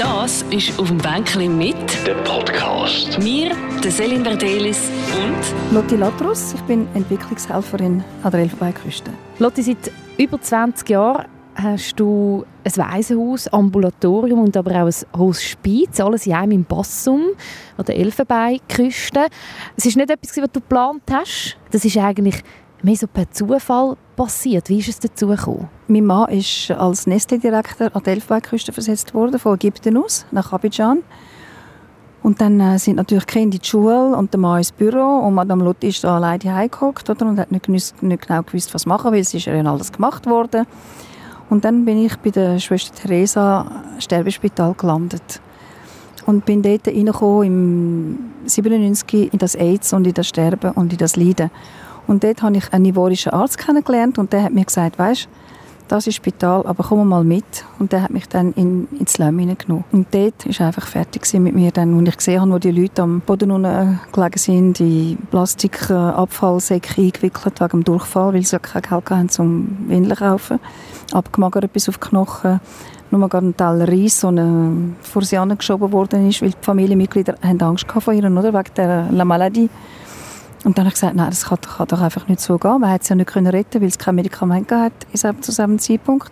Das ist «Auf dem Bänkchen» mit Der Podcast. mir, der Selin Verdelis und Lotti Latrus, ich bin Entwicklungshelferin an der Elfenbeinküste. Lotti, seit über 20 Jahren hast du ein Waisenhaus, Ambulatorium und aber auch ein Hospiz, alles in einem in Bassum, an der Elfenbeinküste. Es ist nicht etwas, was du geplant hast. Das ist eigentlich mehr so per Zufall passiert. Wie ist es dazu gekommen? Mein Mann ist als Nestle-Direktor an die Elfenbeinküste versetzt worden, von Ägypten aus, nach Abidjan. Und dann äh, sind natürlich Kinder in die Schule und der Mann ins Büro und Madame Lotti ist da alleine heimgehockt oder, und hat nicht, nicht genau gewusst, was machen, weil es ist ja alles gemacht worden. Und dann bin ich bei der Schwester Theresa Sterbespital gelandet. Und bin dort im 97 in das AIDS und in das Sterben und in das Leiden. Und dort habe ich einen ivorischen Arzt kennengelernt und der hat mir gesagt, weißt, das ist Spital, aber komm mal mit. Und der hat mich dann in, ins Slum hineingenommen. Und dort war einfach fertig mit mir, dann, als ich gesehen habe, wo die Leute am Boden unten gelegen sind, in Plastikabfallsäcke eingewickelt wegen dem Durchfall, weil sie ja kein Geld hatten zum Windeln kaufen. Abgemagert bis auf die Knochen. Nur gerade ein Teil Reis, eine vor sie angeschoben worden ist, weil die Familienmitglieder haben Angst vor ihr, oder? Wegen der La Maladie. Und dann habe ich gesagt, nein, das kann, kann doch einfach nicht so gehen. Man hat es ja nicht können retten, weil es kein Medikament gab zu diesem Zeitpunkt.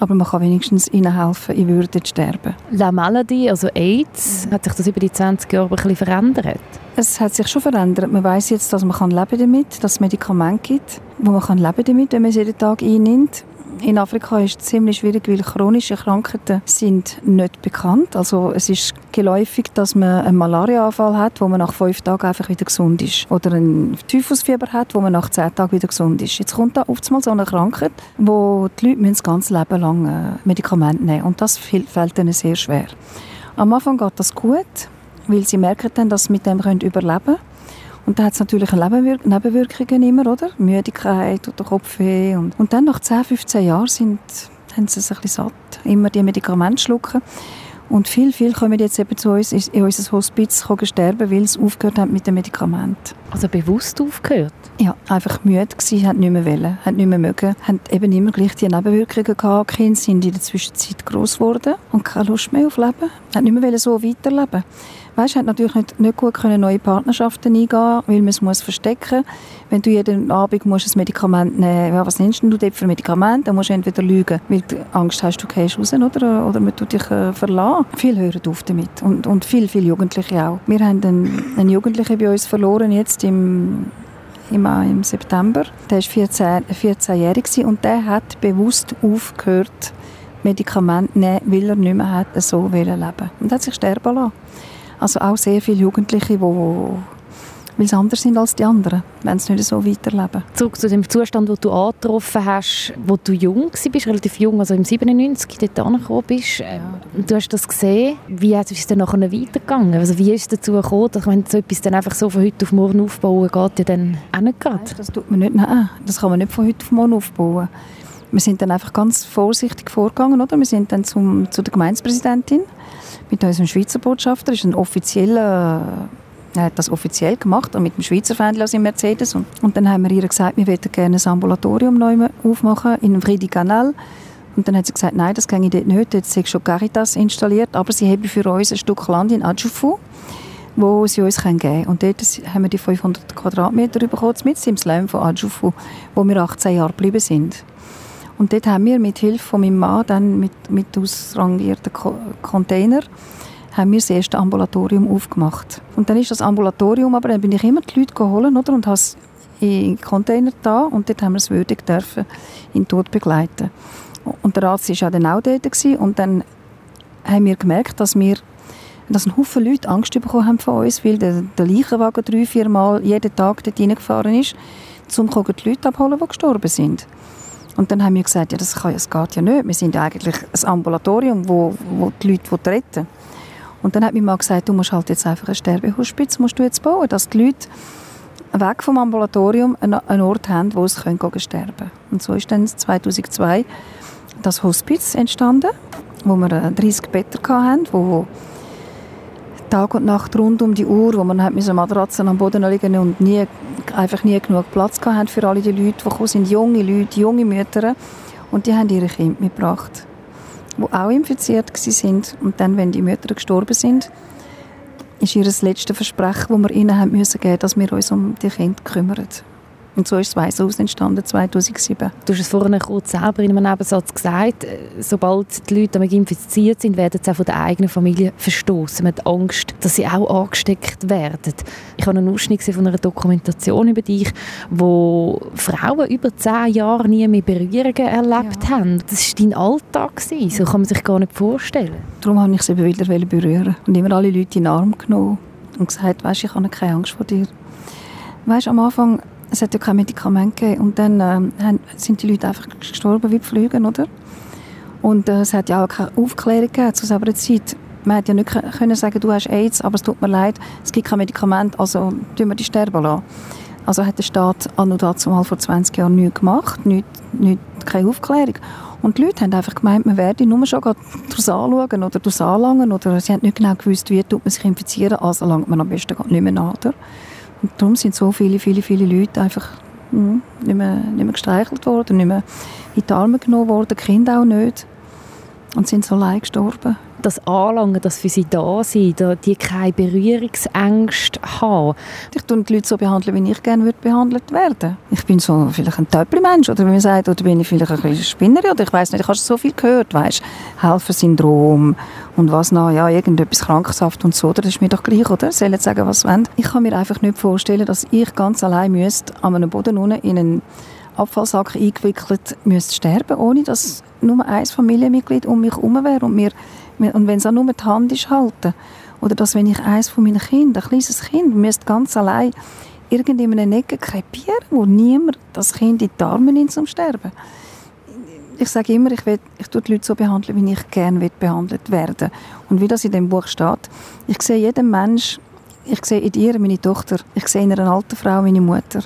Aber man kann wenigstens ihnen helfen, in Würde zu sterben. La Maladie, also AIDS, hat sich das über die 20 Jahre ein bisschen verändert? Es hat sich schon verändert. Man weiß jetzt, dass man kann leben damit, dass es Medikamente gibt, wo man kann leben damit, wenn man es jeden Tag einnimmt. In Afrika ist es ziemlich schwierig, weil chronische Krankheiten sind nicht bekannt. Also es ist geläufig, dass man einen Malariaanfall hat, wo man nach fünf Tagen einfach wieder gesund ist. Oder ein Typhusfieber hat, wo man nach zehn Tagen wieder gesund ist. Jetzt kommt da oft mal so eine Krankheit, wo die Leute das ganze Leben lang äh, Medikamente nehmen Und das fäll- fällt ihnen sehr schwer. Am Anfang geht das gut, weil sie merken dann, dass sie mit dem überleben können. Und da hat es natürlich Nebenwirk Nebenwirkungen immer, oder? Müdigkeit oder Kopfweh. Und, und dann nach 10, 15 Jahren sind, haben sie es ein bisschen satt, immer die Medikamente schlucken. Und viel, viel kommen jetzt eben zu uns in unser Hospiz sterben, weil sie aufgehört haben mit den Medikamenten. Also bewusst aufgehört? Ja, einfach müde gewesen, haben nicht mehr wollen, haben nicht mehr mögen, haben eben immer gleich die Nebenwirkungen gehabt. Die Kinder sind in der Zwischenzeit gross geworden und keine Lust mehr auf Leben, haben nicht mehr wollen so weiterleben. Weißt, hat natürlich nicht, nicht gut können neue Partnerschaften eingehen, weil man es muss verstecken. Wenn du jeden Abend musst ein Medikament nehmen, ja, was nimmst du dort für Medikament? Dann musst du entweder lügen, weil du Angst hast, du gehst raus, oder, oder man tut dich äh, verlassen. Viele hören auf damit und, und viele, viele Jugendliche auch. Wir haben einen, einen Jugendlichen bei uns verloren jetzt im im, im September. Der war 14, 14-jährig gewesen und der hat bewusst aufgehört, Medikamente nehmen, weil er nicht mehr hat, so leben wollte. Und hat sich sterben lassen. Also auch sehr viele Jugendliche, die weil sie anders sind als die anderen, wenn sie nicht so weiterleben. Zurück zu dem Zustand, wo du angetroffen hast, wo du jung warst, relativ jung, also im 97 dort angekommen bist. Äh, Du hast das gesehen. Wie ist es dann nachher weitergegangen? Also wie ist es dazu gekommen, dass wenn so etwas dann einfach so von heute auf morgen aufbauen geht, ja dann auch nicht gerade? Das tut man nicht, nein, das kann man nicht von heute auf morgen aufbauen. Wir sind dann einfach ganz vorsichtig vorgegangen, oder? Wir sind dann zum, zu der Gemeindepräsidentin mit unserem Schweizer Botschafter, ist ein offizieller er hat das offiziell gemacht, mit dem Schweizer Fähnchen aus dem Mercedes. Und, und dann haben wir ihr gesagt, wir würden gerne ein Ambulatorium neu aufmachen in Friedi-Canal. Und dann hat sie gesagt, nein, das ich dort nicht. Dort ist schon Caritas installiert, aber sie haben für uns ein Stück Land in Adjufu, wo sie uns geben können. Und dort haben wir die 500 Quadratmeter bekommen, mit im Slum von Adjufu, wo wir 18 Jahre geblieben sind. Und dort haben wir mit Hilfe von meinem Mann dann mit, mit ausrangierten Co Container haben wir das erste Ambulatorium aufgemacht. Und dann ist das Ambulatorium, aber dann bin ich immer die Leute geholt oder, und habe es in Container da und dort haben wir es würdig dürfen in den Tod begleiten. Und der Arzt war ja dann auch dort gewesen, und dann haben wir gemerkt, dass wir dass ein Haufen Leute Angst bekommen haben von uns, weil der, der Leichenwagen drei, vier Mal jeden Tag dort reingefahren ist, um die Leute abholen, die gestorben sind. Und dann haben wir gesagt, ja, das, kann, das geht ja nicht. Wir sind ja eigentlich ein Ambulatorium, wo, wo die Leute retten. Und dann hat mein Mann gesagt, du musst halt jetzt einfach ein Sterbehospiz musst du jetzt bauen, dass die Leute weg vom Ambulatorium einen Ort haben, wo sie können sterben Und so ist dann 2002 das Hospiz entstanden, wo wir 30 Betten hatten, wo Tag und Nacht rund um die Uhr, wo man hat mit Matratzen am Boden liegen und nie, einfach nie genug Platz hatten für alle die Leute, die gekommen sind, junge Leute, junge Mütter. Und die haben ihre Kinder mitgebracht. die auch infiziert waren. Und dann, wenn die Mütter gestorben sind, ist ihr das letzte Versprechen, das wir ihnen haben müssen geben, dass wir uns um die Kinder kümmern. Und so ist das Weißhaus entstanden, 2007. Du hast es vorhin kurz selber in einem Nebensatz gesagt, äh, sobald die Leute damit infiziert sind, werden sie auch von der eigenen Familie verstoßen. Hat Angst, dass sie auch angesteckt werden. Ich habe einen Ausschnitt von einer Dokumentation über dich, wo Frauen über zehn Jahre nie mehr Berührungen erlebt ja. haben. Das war dein Alltag. Gewesen. So kann man sich gar nicht vorstellen. Darum wollte ich sie wieder berühren und immer alle Leute in den Arm genommen und gesagt, weißt, ich habe keine Angst vor dir. Weißt, am Anfang es hat ja kein Medikament gegeben. Und dann ähm, sind die Leute einfach gestorben wie Pflügen, oder? Und äh, es hat ja auch keine Aufklärung gegeben zu selber Zeit. Man hätte ja nicht können sagen, du hast AIDS, aber es tut mir leid, es gibt kein Medikament, also tun wir dich sterben lassen. Also hat der Staat an und dazu mal vor 20 Jahren nichts gemacht, nicht, nicht, keine Aufklärung. Und die Leute haben einfach gemeint, man werde nur schon daraus anschauen oder daraus anlangen oder sie haben nicht genau gewusst, wie tut man sich infizieren, also langt man am besten nicht mehr nach. Und darum sind so viele, viele, viele Leute einfach hm, nicht, mehr, nicht mehr gestreichelt worden, nicht mehr in die Arme genommen worden, Kinder auch nicht. Und sind so allein gestorben das Anlangen, das für sie da sind, die keine Berührungsängste haben. Ich tue die Leute so behandeln, wie ich gerne behandelt werden. Ich bin so vielleicht ein Töpfelmensch oder wie man sagt, oder bin ich vielleicht ein bisschen Spinnerin oder ich weiß nicht, ich habe so viel gehört, weißt, Helfersyndrom und was noch, ja, irgendetwas krankhaft und so, das ist mir doch gleich, oder? Sollen sagen, was sie wollen. Ich kann mir einfach nicht vorstellen, dass ich ganz allein müsste an einem Boden unten in einen Abfallsack eingewickelt müsste sterben, ohne dass nur ein Familienmitglied um mich herum wäre und mir und wenn es auch nur die Hand ist halten. Oder dass, wenn ich eines von meinen Kindern, ein kleines Kind, müsste ganz allein irgendwie in einer Ecke krepieren, wo niemand das Kind in die Arme nimmt zum Sterben. Ich sage immer, ich, will, ich tue die Leute so behandeln, wie ich gerne behandelt werden Und wie das in dem Buch steht, ich sehe jeden Mensch, ich sehe in dir meine Tochter, ich sehe in einer alten Frau meine Mutter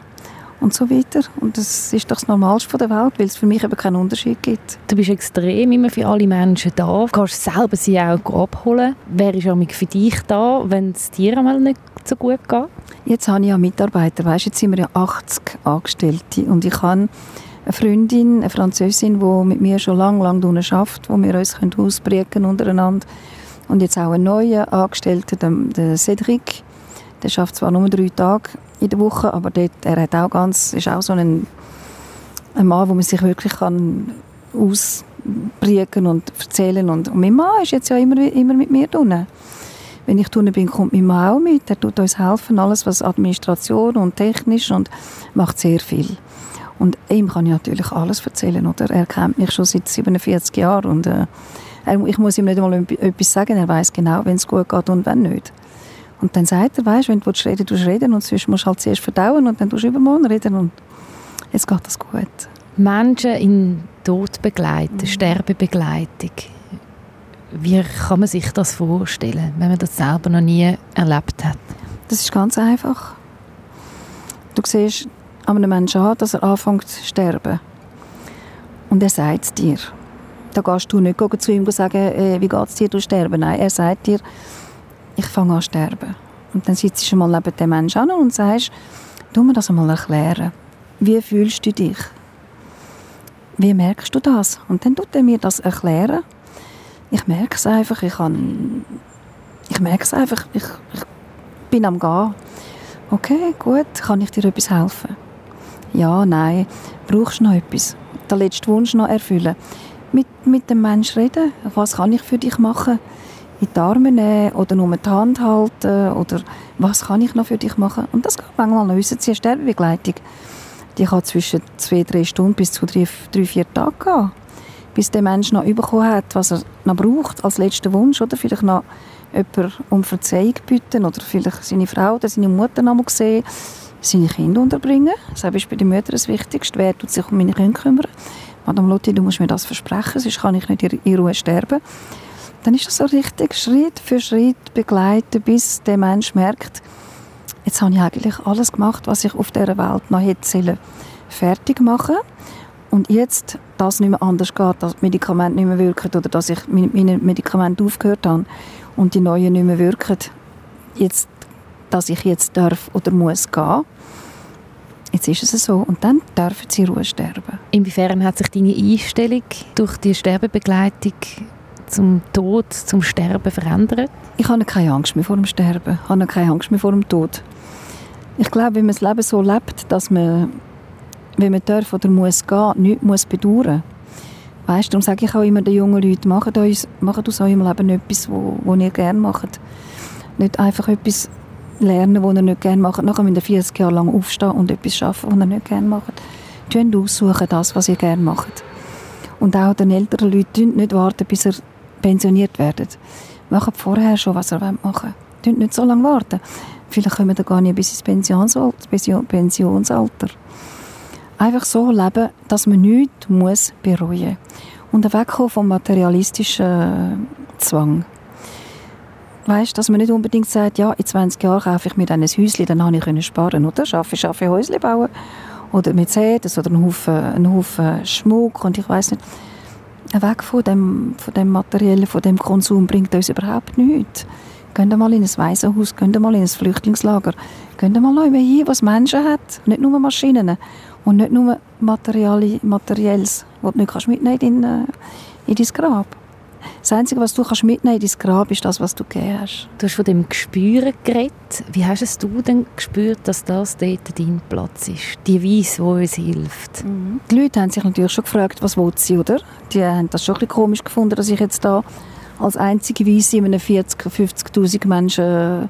und so weiter. Und das ist doch das Normalste der Welt, weil es für mich eben keinen Unterschied gibt. Du bist extrem immer für alle Menschen da. Du kannst selber sie auch abholen. Wer ist für dich da, wenn es dir einmal nicht so gut geht? Jetzt habe ich ja Mitarbeiter. Weißt, jetzt sind wir ja 80 Angestellte und ich habe eine Freundin, eine Französin, die mit mir schon lange, lange arbeitet, wo wir uns ausbrechen untereinander. Und jetzt auch einen neuen Angestellten, den Cedric. Der schafft zwar nur drei Tage in der Woche, aber dort, er hat auch ganz, ist auch so ein, ein Mann, wo man sich wirklich kann ausbringen und erzählen und, und mein Mann ist jetzt ja immer, immer mit mir drin. Wenn ich drin bin, kommt mein Mann auch mit. Er tut uns helfen, alles was Administration und technisch und macht sehr viel. Und ihm kann ich natürlich alles erzählen, oder? Er kennt mich schon seit 47 Jahren und äh, ich muss ihm nicht einmal etwas sagen. Er weiß genau, wenn es gut geht und wenn nicht. Und dann sagt er, weißt, wenn du reden willst, reden und sonst musst du halt zuerst verdauen und dann tust du übermorgen reden und jetzt geht das gut. Menschen in Todbegleitung, mhm. Sterbebegleitung, wie kann man sich das vorstellen, wenn man das selber noch nie erlebt hat? Das ist ganz einfach. Du siehst an einem Menschen an, dass er anfängt zu sterben. Und er sagt es dir. Da gehst du nicht zu ihm und sagen, äh, wie geht es dir, du sterben. Nein, er sagt dir, ich fange an zu sterben. Und dann sitzt du mal neben dem Menschen an und sagst, du mir das einmal erklären. Wie fühlst du dich? Wie merkst du das? Und dann tut er mir das erklären. Ich merke es einfach, ich kann, ich merke es einfach, ich, ich bin am Gehen. Okay, gut, kann ich dir etwas helfen? Ja, nein, brauchst du noch etwas? Den letzten Wunsch noch erfüllen? Mit, mit dem Menschen reden, was kann ich für dich machen? In die Arme nehmen oder nur die Hand halten oder was kann ich noch für dich machen. Und das geht manchmal noch. Unsere Sterbebegleitung, die kann zwischen zwei, drei Stunden bis zu drei, drei vier Tagen gehen, bis der Mensch noch bekommen hat, was er noch braucht als letzten Wunsch oder vielleicht noch jemand um Verzeihung bitten oder vielleicht seine Frau oder seine Mutter noch mal sehen, seine Kinder unterbringen. Das ist bei den Müttern das Wichtigste. Wer tut sich um meine Kinder kümmern? Madame Lotti, du musst mir das versprechen, sonst kann ich nicht in Ruhe sterben dann ist das so richtig Schritt für Schritt begleiten, bis der Mensch merkt, jetzt habe ich eigentlich alles gemacht, was ich auf dieser Welt noch hätte fertig machen und jetzt das nicht mehr anders geht, dass Medikamente nicht mehr wirken oder dass ich mit meinen Medikamenten aufgehört habe und die neuen nicht mehr wirken, jetzt, dass ich jetzt darf oder muss gehen. Jetzt ist es so und dann dürfen sie Ruhe sterben. Inwiefern hat sich deine Einstellung durch die Sterbebegleitung zum Tod, zum Sterben verändert? Ich habe keine Angst mehr vor dem Sterben. Ich habe keine Angst mehr vor dem Tod. Ich glaube, wenn man das Leben so lebt, dass man, wenn man darf oder muss gehen, nichts muss bedauern Weißt, darum sage ich auch immer den jungen Leuten, macht, uns, macht aus eurem Leben etwas, wo ihr gerne macht. Nicht einfach etwas lernen, was ihr nicht gerne macht. Nachher müsst ihr 40 Jahre lang aufstehen und etwas arbeiten, was ihr nicht gerne macht. Tun aussuchen das, was ihr gerne macht. Und auch den älteren Leuten nicht warten, bis ihr pensioniert werdet. Macht vorher schon, was ihr machen wollt. Nicht so lange warten. Vielleicht kommen wir gar nicht bis ins Pensionsalter. Einfach so leben, dass man nichts muss bereuen muss. Und wegkommen vom materialistischen Zwang. Weißt, dass man nicht unbedingt sagt, ja, in 20 Jahren kaufe ich mir dann ein Häuschen, dann habe ich sparen, oder? Schaffe, schaffe Häuschen bauen. Oder Mercedes oder einen Haufen, einen Haufen Schmuck und ich weiß nicht. Weg von dem, von dem Materiellen, von dem Konsum bringt uns überhaupt nichts. Gehen mal in ein Waisenhaus, gehen mal in ein Flüchtlingslager, gehen mal hin, was Menschen hat, nicht nur Maschinen und nicht nur Materielles, was du nicht mitnehmen kannst in, äh, in dein Grab. Das Einzige, was du kannst mitnehmen in dein Grab, ist das, was du gegeben hast. Du hast von dem Gespüren geredet. Wie hast es du denn gespürt, dass das dort dein Platz ist? Die Weise, die uns hilft. Mhm. Die Leute haben sich natürlich schon gefragt, was sie, oder? Die haben das schon ein bisschen komisch gefunden, dass ich jetzt da als einzige Weise in einem 40 50'000 Menschen äh,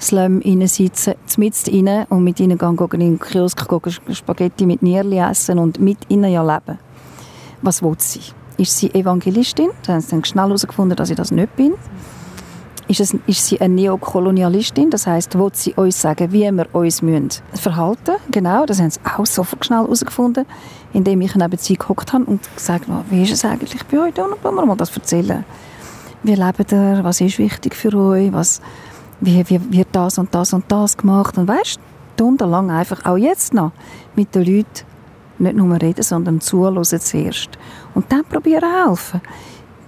Slum sitze, mitten rein und mit ihnen gehen, gehen in den Kiosk gehen, Spaghetti mit Nierli essen und mit ihnen ja leben. Was will sie? Ist sie Evangelistin? Da haben sie dann schnell herausgefunden, dass ich das nicht bin. Ist, es, ist sie eine Neokolonialistin? Das heißt, will sie uns sagen, wie wir uns müssen verhalten Genau, das haben sie auch sofort schnell herausgefunden, indem ich neben sie gehockt habe und gesagt habe, wie ist es eigentlich bei euch? Und wir mal das erzählen. Wie lebt ihr? Was ist wichtig für euch? Was, wie, wie wird das und das und das gemacht? Und weißt, stundenlang einfach, auch jetzt noch, mit den Leuten nicht nur reden, sondern zuhören zuerst. Und dann probieren helfen.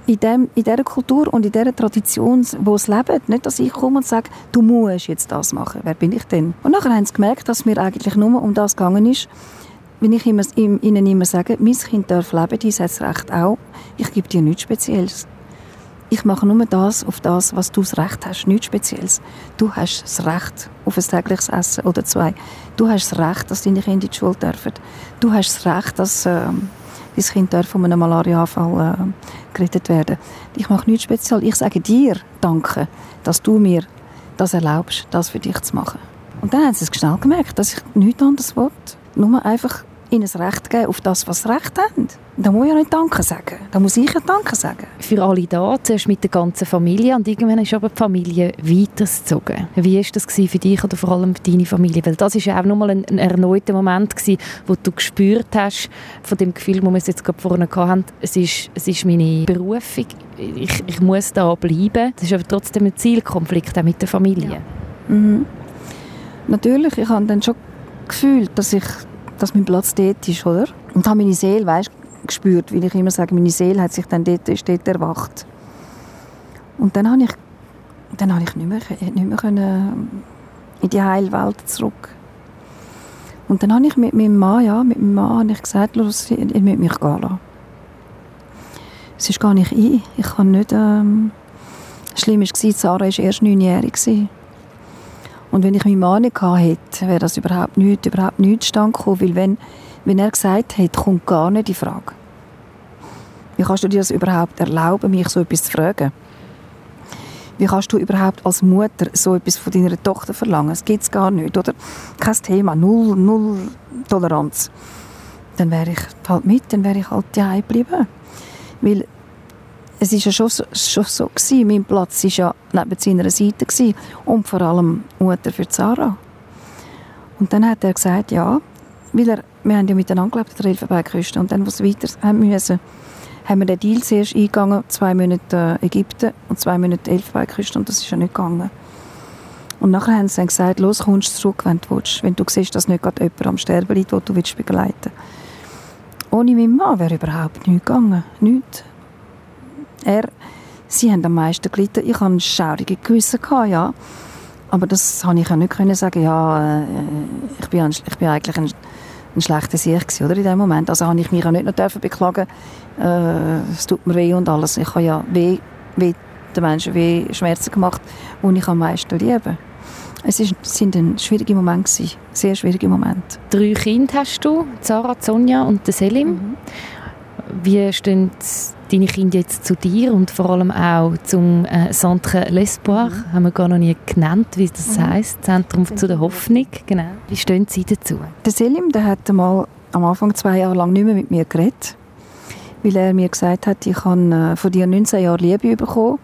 In, dem, in dieser Kultur und in dieser Tradition, wo es lebt. Nicht, dass ich komme und sage, du musst jetzt das machen. Wer bin ich denn? Und nachher haben sie gemerkt, dass mir eigentlich nur um das gegangen ist, wenn ich ihnen immer sage, mein Kind darf leben, die hat das Recht auch. Ich gebe dir nichts Spezielles. Ich mache nur das auf das, was du das Recht hast, nichts Spezielles. Du hast das Recht auf ein tägliches Essen oder zwei. Du hast das Recht, dass deine Kinder in die Schule dürfen. Du hast das Recht, dass äh, dein Kind von einem Malariaanfall äh, gerettet werden. Ich mache nichts Spezielles. Ich sage dir Danke, dass du mir das erlaubst, das für dich zu machen. Und dann haben sie es schnell gemerkt, dass ich nichts anderes will. Nur einfach ihnen das Recht geben auf das, was sie Recht haben. Da muss ich ja nicht Danke sagen. Da muss ich ja Danke sagen. Für alle da, zuerst mit der ganzen Familie und irgendwann ist aber die Familie weitergezogen. Wie war das für dich oder vor allem für deine Familie? Weil das war ja auch nochmal ein, ein erneuter Moment gewesen, wo du gespürt hast, von dem Gefühl, wo wir jetzt gerade vorne hatten, es ist, es ist meine Berufung, ich, ich muss da bleiben. Das ist aber trotzdem ein Zielkonflikt auch mit der Familie. Ja. Mhm. Natürlich, ich habe dann schon gefühlt, dass ich dass mein Platz dort ist, oder? Und habe meine Seele, weißt, gespürt, wie ich immer sage, meine Seele hat sich dann dort, ist dort erwacht. Und dann habe ich, dann habe ich nicht mehr, nicht mehr können in die Heilwelt zurück. Und dann habe ich mit meinem Mann, ja, mit meinem Mann habe ich gesagt, los, ich will mich gehen lassen. Es ist gar nicht ich. Ich kann nicht, ähm, schlimm war, Sarah war erst neunjährig. Und wenn ich meinen Mann nicht hätte, wäre das überhaupt nichts, überhaupt nichts stand gekommen, weil wenn, wenn er gesagt hätte, kommt gar nicht die Frage. Wie kannst du dir das überhaupt erlauben, mich so etwas zu fragen? Wie kannst du überhaupt als Mutter so etwas von deiner Tochter verlangen? Das gibt es gar nicht, oder? Kein Thema, null, null Toleranz. Dann wäre ich halt mit, dann wäre ich halt daheim geblieben. Weil es ist ja schon so, schon so gewesen. Mein Platz war ja neben seiner Seite gewesen. und vor allem Mutter für Sarah. Und dann hat er gesagt, ja, weil er, wir haben ja miteinander gelebt an der Elfenbeinküste und dann, was weiter haben müssen, haben wir den Deal zuerst eingegangen, zwei Monate äh, Ägypten und zwei Monate Elfenbeinküste und das ist ja nicht gegangen. Und nachher haben sie dann gesagt, los, kommst du zurück, wenn du willst, wenn du siehst, dass nicht gerade jemand am Sterben liegt, den du willst begleiten Ohne meinen Mann wäre überhaupt nichts gegangen, nichts. Er, sie haben am meisten gelitten. Ich hatte ein schaurige Gewissen, ja. Aber das konnte ich ja nicht können sagen, ja, äh, ich bin, ein, ich bin eigentlich ein, ein schlechter Sieg gewesen, oder, in dem Moment. Also habe ich mich auch nicht noch dürfen beklagen, äh, es tut mir weh und alles. Ich habe ja weh, weh den Menschen weh Schmerzen gemacht, die ich am meisten liebe. Es sind ein schwierige Momente gewesen, sehr schwierige Momente. Drei Kinder hast du, Sarah, Sonja und Selim. Mhm. Wie stehen deine Kinder jetzt zu dir und vor allem auch zum äh, Centre L'Espoir? Mhm. Haben wir gar noch nie genannt, wie das mhm. heisst. Zentrum zu der Hoffnung. Genau. Wie stehen sie dazu? Der Selim der hat mal am Anfang zwei Jahre lang nicht mehr mit mir geredet, weil er mir gesagt hat, ich habe äh, von dir 19 Jahre Liebe bekommen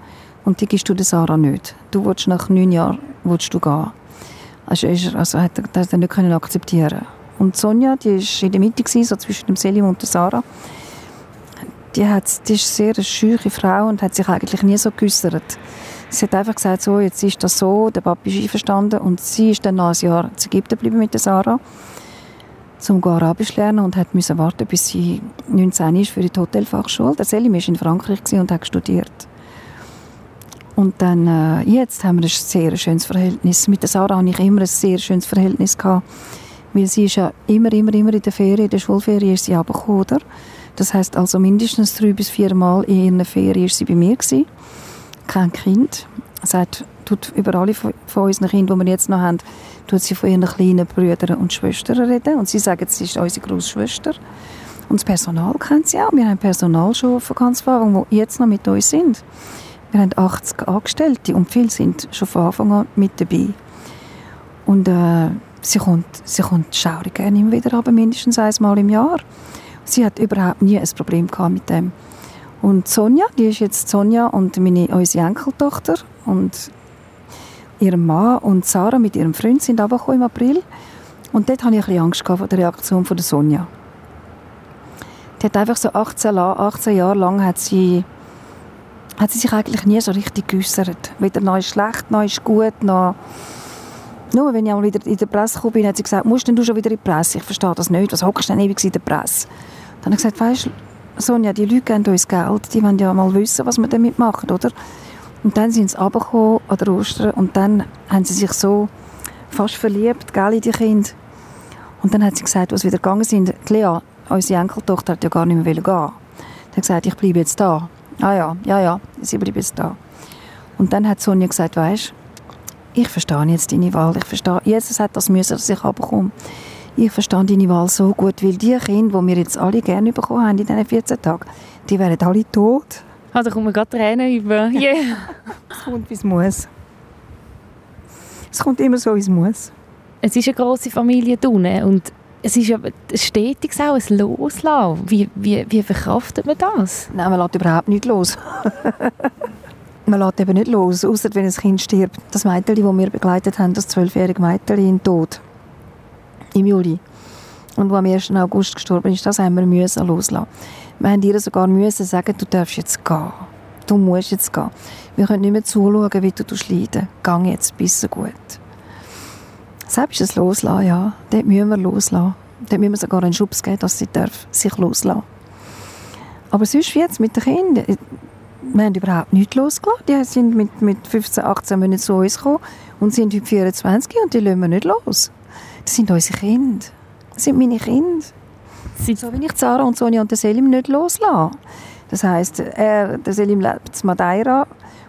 und die gibst du der Sarah nicht. Du willst nach neun Jahren willst du gehen. Also, also hat er das nicht können akzeptieren. Und Sonja, die war in der Mitte gewesen, so zwischen dem Selim und der Sarah. Die, hat, die ist sehr eine schüche Frau und hat sich eigentlich nie so geäussert. Sie hat einfach gesagt, so, jetzt ist das so, der Papi ist einverstanden und sie ist dann nach ein Jahr in Ägypten geblieben mit der Sarah zum Arabisch lernen und hat müssen warten, bis sie 19 ist für die Hotelfachschule. Der Selim war in Frankreich und hat studiert. Und dann, äh, jetzt haben wir ein sehr schönes Verhältnis. Mit der Sarah hatte ich immer ein sehr schönes Verhältnis. Gehabt, weil sie ist ja immer, immer, immer in der Ferien, in der Schulferien ist sie runtergekommen, oder? Das heisst also mindestens drei bis vier Mal in ihren Ferien ist sie bei mir gewesen. Kein Kind. Hat, tut über alle von, von unseren Kindern, die wir jetzt noch haben, tut sie von ihren kleinen Brüdern und Schwestern reden. Und sie sagen, sie ist unsere Großschwester. Und das Personal kennt sie auch. Wir haben Personal schon von ganz Anfang, die jetzt noch mit uns sind. Wir haben 80 Angestellte und viele sind schon von Anfang an mit dabei. Und äh, sie kommt, sie kommt schaurig gerne immer wieder aber mindestens einmal im Jahr. Sie hat überhaupt nie ein Problem gehabt mit dem. Und Sonja, die ist jetzt Sonja und meine, unsere Enkeltochter und ihr Mann und Sarah mit ihrem Freund sind aber im April. Und dort hatte ich ein bisschen Angst vor der Reaktion von der Sonja. Die hat einfach so 18, 18 Jahre lang hat sie hat sie sich eigentlich nie so richtig geäussert. Weder noch ist schlecht, noch ist gut, noch... Nur wenn ich einmal wieder in der Presse gekommen bin, hat sie gesagt, musst denn du schon wieder in die Presse? Ich verstehe das nicht. Was hockst du denn ewig in der Presse? Dann habe ich gesagt, weißt Sonja, die Leute geben uns Geld, die wollen ja mal wissen, was wir damit machen, oder? Und dann sind sie runtergekommen an der Ostern und dann haben sie sich so fast verliebt, gell, in die Kinder. Und dann hat sie gesagt, als sie wieder gegangen sind, Lea, unsere Enkeltochter hat ja gar nicht mehr gehen. Dann hat sie gesagt, ich bleibe jetzt da. Ah ja, ja, ja, sie bleiben jetzt da. Und dann hat Sonja gesagt, weißt ich verstehe jetzt deine Wahl, ich verstehe, Jesus hat das müssen, dass ich abkomme. Ich verstehe deine Wahl so gut, weil die Kinder, die wir jetzt alle gerne bekommen haben in diesen 14 Tagen, die wären alle tot. Ah, da kommen gerade Tränen über. Yeah. es kommt, wie es muss. Es kommt immer so, wie es muss. Es ist eine grosse Familie unten und es ist aber stetig auch ein Loslassen. Wie, wie, wie verkraftet man das? Nein, man lässt überhaupt nicht los. man lässt eben nicht los, außer wenn ein Kind stirbt. Das Mädchen, das wir begleitet haben, das zwölfjährige Mädchen in Tod im Juli und wo am 1. August gestorben ist, das haben wir müssen loslassen. Wir haben ihr sogar müssen sagen, du darfst jetzt gehen. Du musst jetzt gehen. Wir können nicht mehr zuschauen, wie du leiden Gang jetzt, bis gut. Selbst es loslassen, ja. Dort müssen wir loslassen. Dort müssen wir sogar einen Schubs geben, dass sie sich loslassen Aber sonst wie jetzt mit den Kindern, äh, wir haben überhaupt nichts losgelassen. Die sind mit, mit 15, 18 Monaten zu uns gekommen und sind heute 24 und die lassen wir nicht los. Das sind unsere Kinder. Das sind meine Kinder. So wie ich Sarah und Sonja und Selim nicht loslassen. Das heisst, er, der Selim lebt in Madeira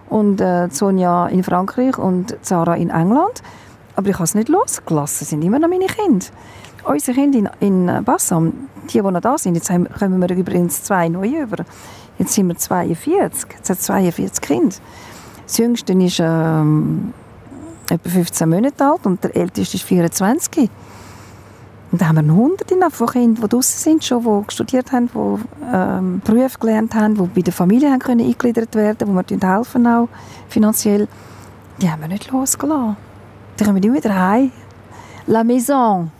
und äh, Sonja in Frankreich und Sarah in England. Aber ich habe es nicht losgelassen. Das sind immer noch meine Kinder. Unsere Kinder in, in Bassam, die, die noch da sind, jetzt haben, kommen wir übrigens zwei neue über. Jetzt sind wir 42. Jetzt hat 42 Kinder. Das Jüngste ist ähm, etwa 15 Monate alt und der Älteste ist 24. Und da haben wir hunderte von Kindern, die draußen sind, schon, die studiert haben, die ähm, Berufe gelernt haben, die bei der Familie haben können eingegliedert werden, wo wir helfen auch finanziell. Die haben wir nicht losgelassen. Die kommen immer wieder heim. La Maison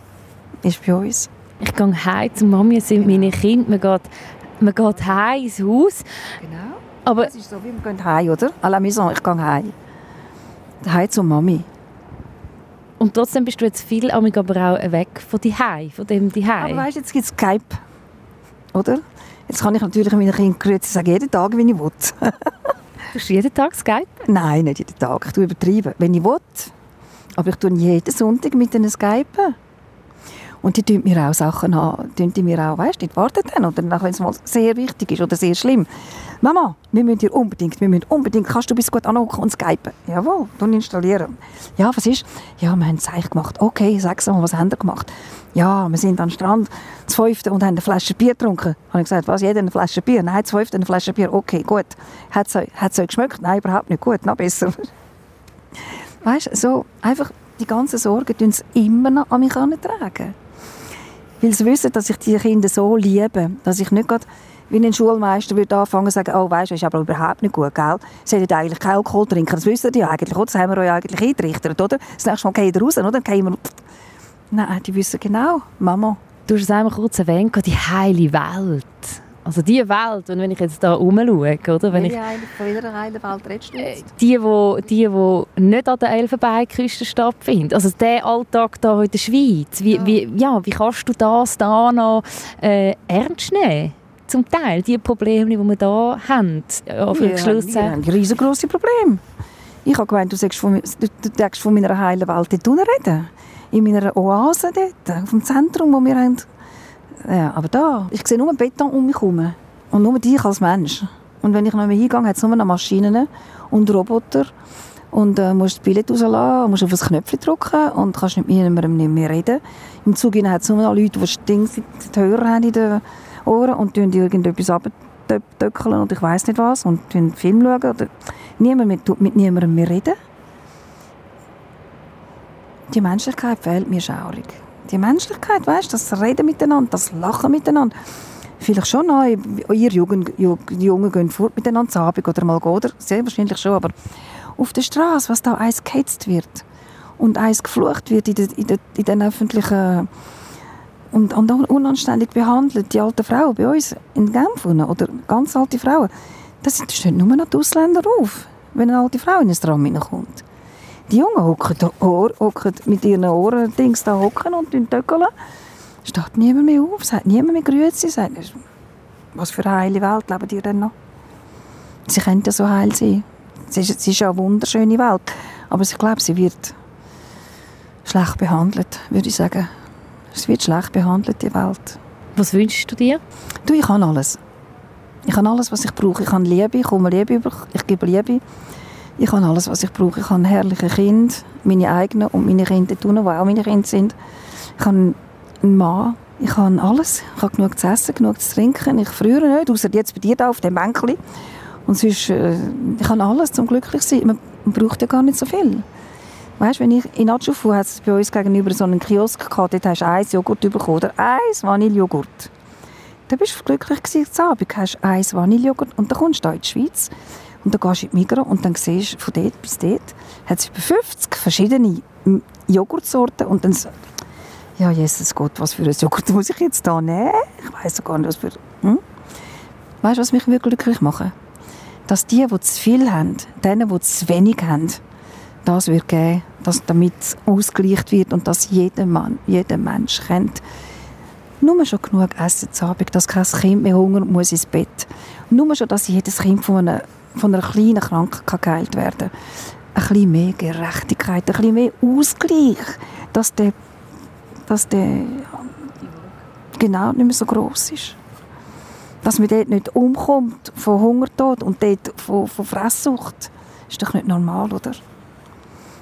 ist bei uns. Ich gehe heim zu Mami, es sind genau. meine Kinder. Man geht, man geht heim ins Haus. Genau. Aber es ist so, wie wir gehen heim, oder? À la Maison, ich gehe heim. Heim zu Mami. Und trotzdem bist du jetzt viel aber auch weg von die von dem die Aber weißt, jetzt gibt es Skype, oder? Jetzt kann ich natürlich meinen Kindern grüßen sagen, jeden Tag, wenn ich will. Tust du jeden Tag Skype? Nein, nicht jeden Tag. Ich übertreibe. Wenn ich will. Aber ich tue jeden Sonntag mit ihnen skypen. Und die tun mir auch Sachen an, tun die mir auch, weißt die warten dann, oder wenn es mal sehr wichtig ist oder sehr schlimm. Mama, wir müssen dir unbedingt, wir müssen unbedingt, kannst du bis gut anhocken und skypen? Jawohl, dann installieren. Ja, was ist? Ja, wir haben ein Zeichen gemacht. Okay, sag mal, was haben wir gemacht? Ja, wir sind am Strand, das fünfte, und haben eine Flasche Bier getrunken. Habe ich gesagt, was, jeder eine Flasche Bier? Nein, das fünfte eine Flasche Bier. Okay, gut. Hat es euch geschmeckt? Nein, überhaupt nicht. Gut, noch besser. weißt du, so einfach die ganzen Sorgen tun sie immer noch an mich tragen. Weil sie wissen, dass ich die Kinder so liebe, dass ich nicht gerade wie ein Schulmeister würde anfangen zu sagen, oh, weißt du, ist aber überhaupt nicht gut, gell? Sie sollten eigentlich keinen Alkohol trinken, das wissen die ja eigentlich, das haben wir euch eigentlich eingerichtet, oder? Das nächste Mal gehen wir raus, oder? Dann gehen wir... Nein, die wissen genau, Mama. Du hast es einmal kurz erwähnt, die heile Welt. Also die Welt, wenn ich jetzt da rumschaue, oder? Wenn ich, von welcher heilen Welt redest du jetzt? Die, wo, die, wo nicht an der Elfenbeinküste stattfindet. Also der Alltag da in der Schweiz. Wie, ja. Wie, ja, wie kannst du das da noch äh, ernst nehmen? zum Teil die Probleme, die wir hier haben. Auf ja, Schluss ja, ein riesengroßes Problem. Ich habe gemeint, du, sagst von, du, denkst von meiner heilen Welt dort reden. In meiner Oase dort, auf dem Zentrum, wo wir haben. Ja, aber da, ich sehe nur Beton um mich herum. Und nur dich als Mensch. Und wenn ich noch mal hingehe, hat es nur noch Maschinen und Roboter. Und äh, musst das Billett rauslassen, musst auf ein Knöpfchen drücken und kannst mit niemandem nicht mehr reden. Im Zug hat es nur noch Leute, die Dinge, die Hörer haben in der Ohren und tun irgendetwas abdöckeln und ich weiß nicht was und einen Film schauen oder niemand mit, mit niemandem mehr reden. Die Menschlichkeit fehlt mir schaurig. Die Menschlichkeit, weißt, das Reden miteinander, das Lachen miteinander. Vielleicht schon noch, ihr Jugend, Jungen gehen fort miteinander zu Abend oder mal gehen, oder? Sehr wahrscheinlich schon, aber auf der Straße, was da eins gehetzt wird und eins geflucht wird in den, in den, in den öffentlichen und, und unanständig behandelt. Die alten Frauen bei uns in Genf oder ganz alte Frauen, das stehen nur noch die Ausländer auf, wenn eine alte Frau in ein Tram hineinkommt. Die Jungen hocken, hocken mit ihren Ohren Dings da hocken und töckeln. Steht niemand mehr auf, sagt niemand mehr Grüezi, sagt, was für eine heile Welt leben die denn noch? Sie könnte ja so heil sein. Es ist, es ist ja eine wunderschöne Welt, aber ich glaube, sie wird schlecht behandelt, würde ich sagen. Es wird schlecht behandelt, die Welt. Was wünschst du dir? Du, ich habe alles. Ich habe alles, was ich brauche. Ich habe Liebe, ich komme Liebe über, ich gebe Liebe. Ich habe alles, was ich brauche. Ich habe herrliche Kinder, meine eigenen und meine Kinder tun, die auch meine Kinder sind. Ich habe einen Mann, ich habe alles. Ich habe genug zu essen, genug zu trinken. Ich friere nicht, außer jetzt bei dir da auf dem Bänkchen. Und sonst, äh, ich habe alles, zum glücklich zu sein. Man braucht ja gar nicht so viel. Weißt, wenn ich in Atschufu hat es bei uns gegenüber so einen Kiosk gehabt, dort hast du ein Joghurt bekommen oder ein Vanillejoghurt. Da bist du glücklich gewesen, am Abend hast ein Vanillejoghurt und dann kommst du in die Schweiz und dann gehst du in die Migros und dann siehst du von dort bis dort hat es über 50 verschiedene Joghurtsorten und dann so, ja Jesus Gott, was für ein Joghurt muss ich jetzt da nehmen? Ich weiß gar nicht, was für... Hm? Weißt du, was mich wirklich glücklich macht? Dass die, die zu viel haben, denen, die zu wenig haben, das wird geben, dass damit ausgeglichen wird und dass jeder Mann, jeder Mensch kennt. Nur schon genug Essen zu haben, dass kein Kind mehr Hunger muss ins Bett. Nur schon, dass jedes Kind von einer, von einer kleinen Krankheit geheilt werden kann. Ein bisschen mehr Gerechtigkeit, ein bisschen mehr Ausgleich, dass der, dass der genau nicht mehr so groß ist. Dass man dort nicht umkommt von Hungertod und dort von, von Fresssucht. Ist doch nicht normal, oder?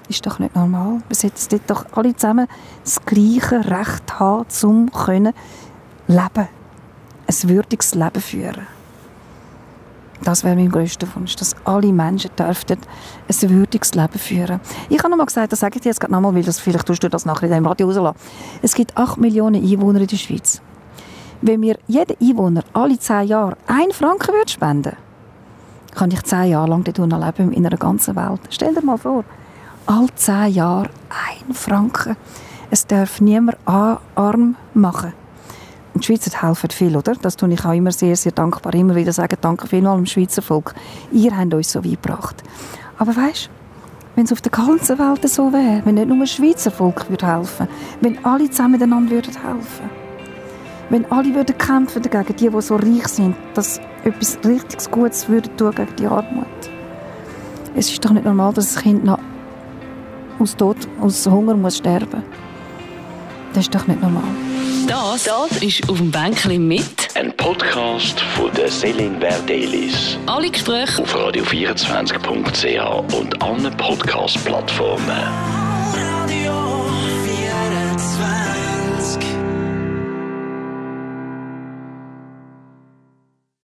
ist doch nicht normal. Wir sollten doch alle zusammen das gleiche Recht haben, um können leben, ein würdiges Leben führen. Das wäre mein größter Wunsch, dass alle Menschen dürften ein würdiges Leben führen. Ich habe noch mal gesagt, das sage ich dir jetzt gerade nochmal, weil das, vielleicht tust du das nachher in deinem Radio rauslassen. Es gibt 8 Millionen Einwohner in der Schweiz. Wenn mir jeder Einwohner alle 10 Jahre einen Franken würde spenden kann ich 10 Jahre lang dort leben in einer ganzen Welt. Stell dir mal vor, all zehn Jahre ein Franken. Es darf niemand arm machen. Die Schweizer helfen viel, oder? Das tue ich auch immer sehr, sehr dankbar. Immer wieder sagen, danke vielmals dem Schweizer Volk. Ihr habt uns so weit gebracht. Aber weißt, wenn es auf der ganzen Welt so wäre, wenn nicht nur das Schweizer Volk würde helfen, wenn alle zusammen miteinander würden helfen, wenn alle würden kämpfen dagegen, die, die so reich sind, dass etwas richtig Gutes würden tun gegen die Armut. Es ist doch nicht normal, dass das Kind noch aus Tod, aus Hunger muss sterben. Das ist doch nicht normal. Das, das ist auf dem Bänkchen mit. Ein Podcast von der Selin Verdelis. Alle Gespräche auf radio24.ch und allen Podcast-Plattformen. Radio